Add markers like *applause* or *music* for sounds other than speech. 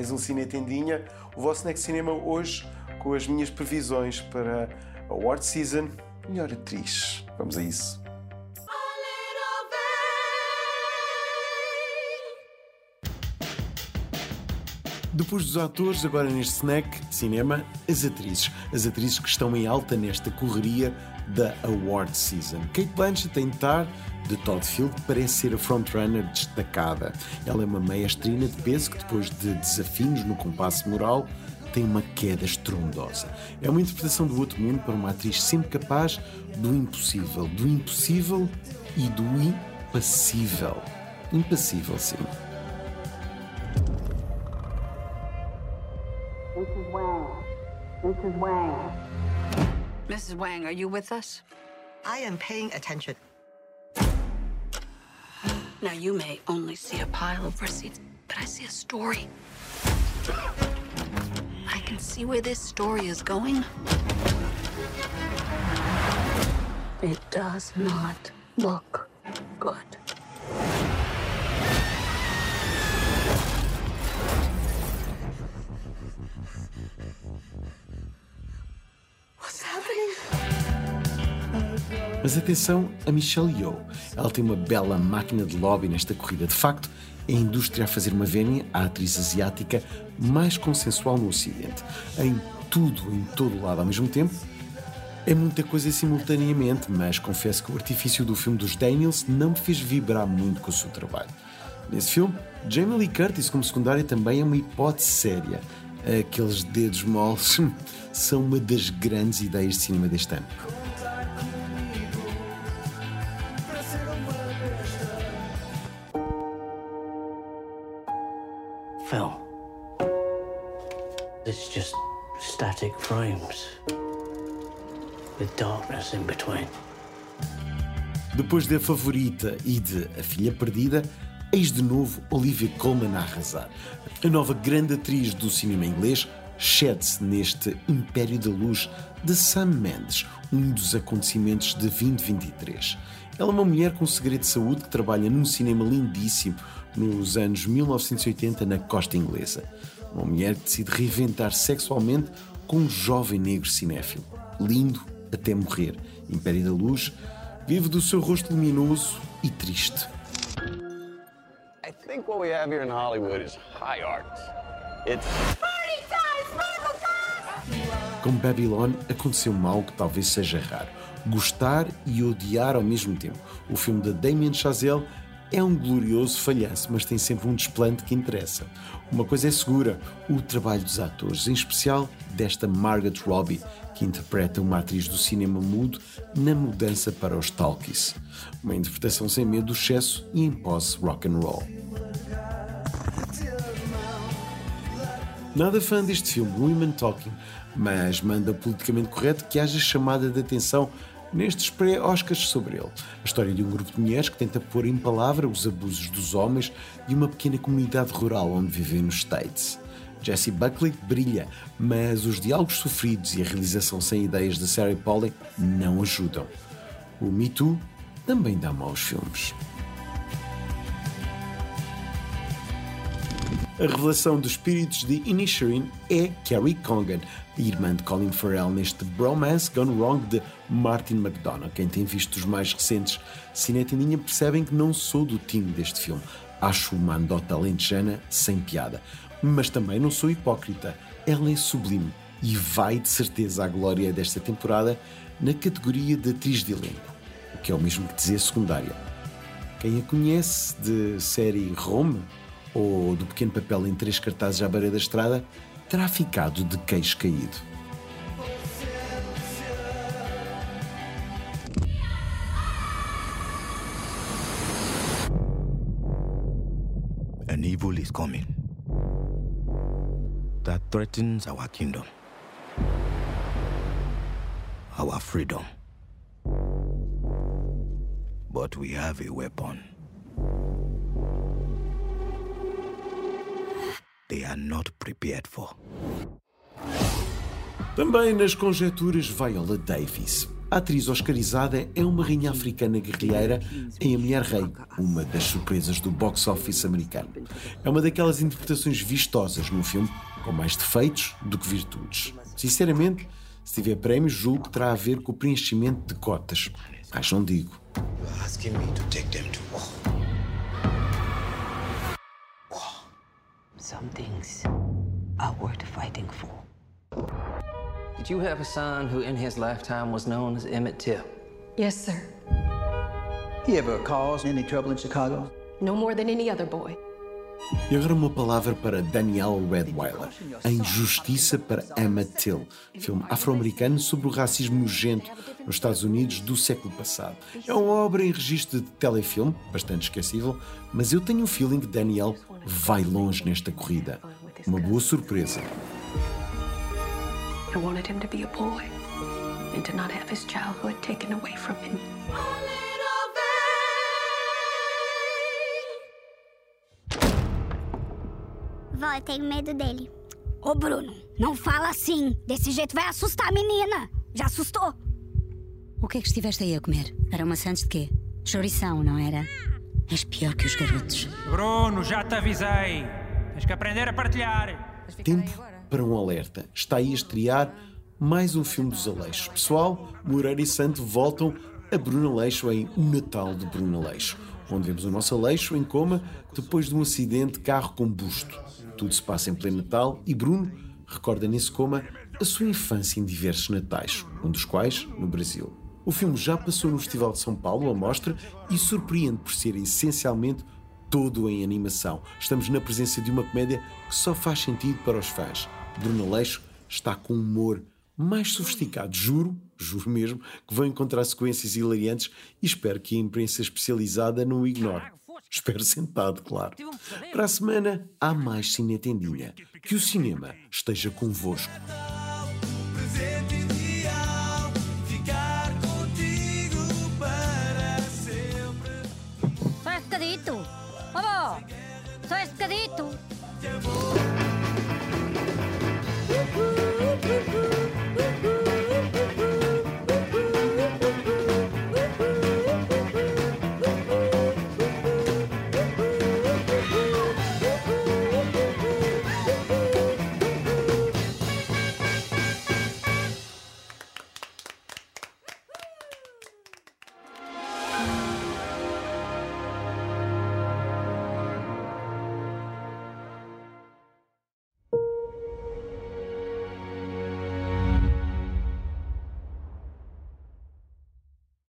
mais um Cine Tendinha, o vosso Next Cinema hoje com as minhas previsões para a Award Season Melhor Atriz. Vamos a isso. Depois dos atores, agora neste snack cinema, as atrizes. As atrizes que estão em alta nesta correria da Award Season. Kate Blanchett tem de estar de Todd Field parece ser a frontrunner destacada. Ela é uma maestrina de peso que, depois de desafios no compasso moral, tem uma queda estrondosa. É uma interpretação do outro mundo para uma atriz sempre capaz do impossível, do impossível e do impassível. Impassível, sim. Mrs. Wang. Mrs. Wang, are you with us? I am paying attention. Now, you may only see a pile of receipts, but I see a story. I can see where this story is going. It does not look good. Mas atenção a Michelle Yeoh. Ela tem uma bela máquina de lobby nesta corrida. De facto, é a indústria a fazer uma vénia à atriz asiática mais consensual no Ocidente. Em tudo, em todo lado ao mesmo tempo. É muita coisa simultaneamente, mas confesso que o artifício do filme dos Daniels não me fez vibrar muito com o seu trabalho. Nesse filme, Jamie Lee Curtis como secundária também é uma hipótese séria. Aqueles dedos moles *laughs* são uma das grandes ideias de cinema deste ano. Film. It's just static frames with darkness in between. Depois da favorita e de A Filha Perdida, eis de novo Olivia Colman a arrasar. A nova grande atriz do cinema inglês cede-se neste Império da Luz de Sam Mendes, um dos acontecimentos de 2023. Ela é uma mulher com segredo de saúde que trabalha num cinema lindíssimo, nos anos 1980 na costa inglesa. Uma mulher que decide reinventar sexualmente com um jovem negro cinéfilo. Lindo até morrer. Império da Luz vive do seu rosto luminoso e triste. I think what we have here in Hollywood is high art. It's Com Babylon aconteceu mal que talvez seja raro. Gostar e odiar ao mesmo tempo. O filme de Damien Chazelle é um glorioso falhanço, mas tem sempre um desplante que interessa. Uma coisa é segura: o trabalho dos atores, em especial desta Margaret Robbie, que interpreta uma atriz do cinema mudo na mudança para os talkies. Uma interpretação sem medo do excesso e em posse rock and roll. Nada fã deste filme, Women Talking, mas manda politicamente correto que haja chamada de atenção nestes pré-Oscars sobre ele. A história de um grupo de mulheres que tenta pôr em palavra os abusos dos homens de uma pequena comunidade rural onde vivem nos States. Jesse Buckley brilha, mas os diálogos sofridos e a realização sem ideias de Sarah Polley não ajudam. O Me Too também dá maus filmes. A revelação dos espíritos de Inisherin é Carrie Congan, irmã de Colin Farrell neste Bromance Gone Wrong de Martin McDonough. Quem tem visto os mais recentes Cinetindinha percebem que não sou do time deste filme. Acho uma andota alentejana sem piada. Mas também não sou hipócrita. Ela é sublime e vai de certeza à glória desta temporada na categoria de atriz de elenco, o que é o mesmo que dizer secundária. Quem a conhece de série Rome ou do pequeno papel em três cartazes à beira da estrada, terá ficado de queixo caído. An evil is coming that threatens our kingdom, our freedom. But we have a weapon. They are not prepared for. Também nas conjecturas Viola Davis. A atriz oscarizada é uma rainha africana guerrilheira em A Mulher Rei, uma das surpresas do box office americano. É uma daquelas interpretações vistosas num filme com mais defeitos do que virtudes. Sinceramente, se tiver prémios, julgo que terá a ver com o preenchimento de cotas. Mas não digo. You're asking me to take them to war. Some things are worth fighting for. Did you have a son who in his lifetime was known as Emmett Till? Yes, sir. He ever caused any trouble in Chicago? No more than any other boy. E agora uma palavra para Daniel Redweiler, A Injustiça para Emma Till, filme afro-americano sobre o racismo nojento nos Estados Unidos do século passado. É uma obra em registro de telefilme, bastante esquecível, mas eu tenho o feeling que Daniel vai longe nesta corrida. Uma boa surpresa. I wanted him to be a boy and to not have his childhood taken away from him. Vó, eu tenho medo dele. Ô, Bruno, não fala assim. Desse jeito vai assustar a menina. Já assustou? O que é que estiveste aí a comer? Era maçãs de quê? Chourição, não era? És pior que os garotos. Bruno, já te avisei. Tens que aprender a partilhar. Tempo para um alerta. Está aí a estrear mais um filme dos Aleixos. Pessoal, Moreira e Santo voltam a Bruno Aleixo em O Natal de Bruno Aleixo, onde vemos o nosso Aleixo em coma depois de um acidente de carro com busto. Tudo se passa em pleno Natal e Bruno recorda nesse coma a sua infância em diversos natais, um dos quais no Brasil. O filme já passou no Festival de São Paulo, a mostra, e surpreende por ser essencialmente todo em animação. Estamos na presença de uma comédia que só faz sentido para os fãs. Bruno Aleixo está com um humor mais sofisticado. Juro, juro mesmo, que vão encontrar sequências hilariantes e espero que a imprensa especializada não o ignore. Espero sentado, claro. Para a semana, há mais Cinetendinha. Que o cinema esteja convosco. presente ideal, ficar contigo para sempre. Só esse bocadito. Vó, só esse bocadito.